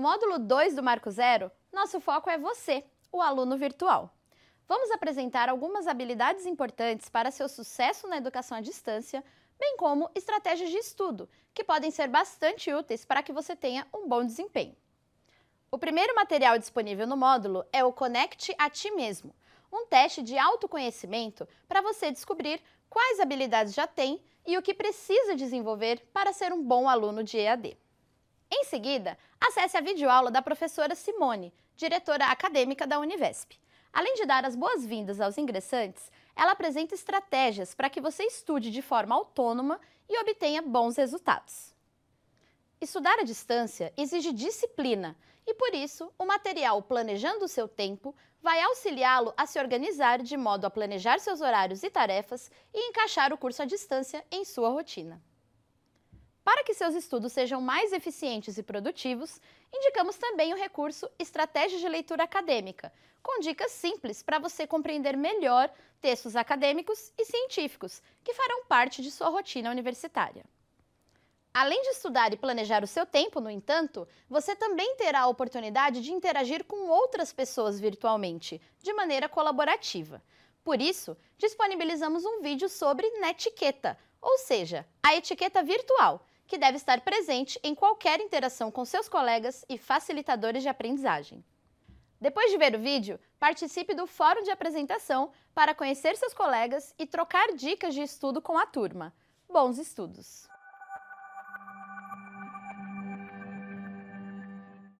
módulo 2 do Marco Zero, nosso foco é você, o aluno virtual. Vamos apresentar algumas habilidades importantes para seu sucesso na educação à distância, bem como estratégias de estudo, que podem ser bastante úteis para que você tenha um bom desempenho. O primeiro material disponível no módulo é o Conecte a Ti Mesmo, um teste de autoconhecimento para você descobrir quais habilidades já tem e o que precisa desenvolver para ser um bom aluno de EAD. Em seguida, acesse a videoaula da professora Simone, diretora acadêmica da Univesp. Além de dar as boas-vindas aos ingressantes, ela apresenta estratégias para que você estude de forma autônoma e obtenha bons resultados. Estudar à distância exige disciplina e, por isso, o material Planejando o Seu Tempo vai auxiliá-lo a se organizar de modo a planejar seus horários e tarefas e encaixar o curso à distância em sua rotina. Para que seus estudos sejam mais eficientes e produtivos, indicamos também o recurso Estratégia de Leitura Acadêmica, com dicas simples para você compreender melhor textos acadêmicos e científicos que farão parte de sua rotina universitária. Além de estudar e planejar o seu tempo, no entanto, você também terá a oportunidade de interagir com outras pessoas virtualmente, de maneira colaborativa. Por isso, disponibilizamos um vídeo sobre netiqueta, ou seja, a etiqueta virtual, que deve estar presente em qualquer interação com seus colegas e facilitadores de aprendizagem. Depois de ver o vídeo, participe do fórum de apresentação para conhecer seus colegas e trocar dicas de estudo com a turma. Bons estudos!